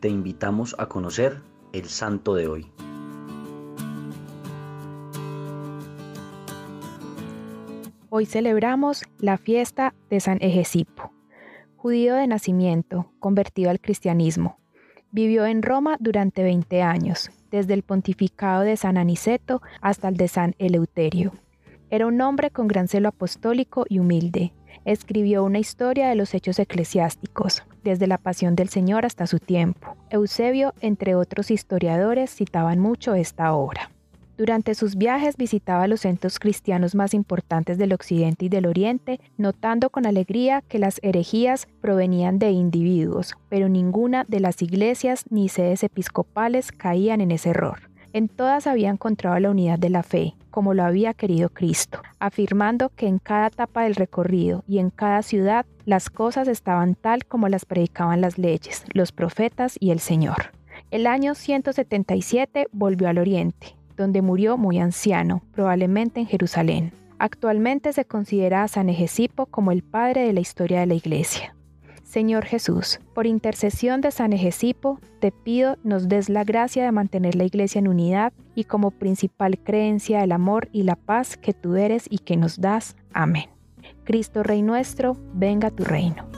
te invitamos a conocer el santo de hoy. Hoy celebramos la fiesta de San Egesipo, judío de nacimiento, convertido al cristianismo. Vivió en Roma durante 20 años, desde el pontificado de San Aniceto hasta el de San Eleuterio. Era un hombre con gran celo apostólico y humilde. Escribió una historia de los hechos eclesiásticos, desde la pasión del Señor hasta su tiempo. Eusebio, entre otros historiadores, citaban mucho esta obra. Durante sus viajes visitaba los centros cristianos más importantes del occidente y del oriente, notando con alegría que las herejías provenían de individuos, pero ninguna de las iglesias ni sedes episcopales caían en ese error. En todas había encontrado la unidad de la fe, como lo había querido Cristo, afirmando que en cada etapa del recorrido y en cada ciudad las cosas estaban tal como las predicaban las leyes, los profetas y el Señor. El año 177 volvió al oriente, donde murió muy anciano, probablemente en Jerusalén. Actualmente se considera a San Egesipo como el padre de la historia de la Iglesia. Señor Jesús, por intercesión de San Egesipo, te pido nos des la gracia de mantener la Iglesia en unidad y como principal creencia el amor y la paz que tú eres y que nos das. Amén. Cristo Rey nuestro, venga tu reino.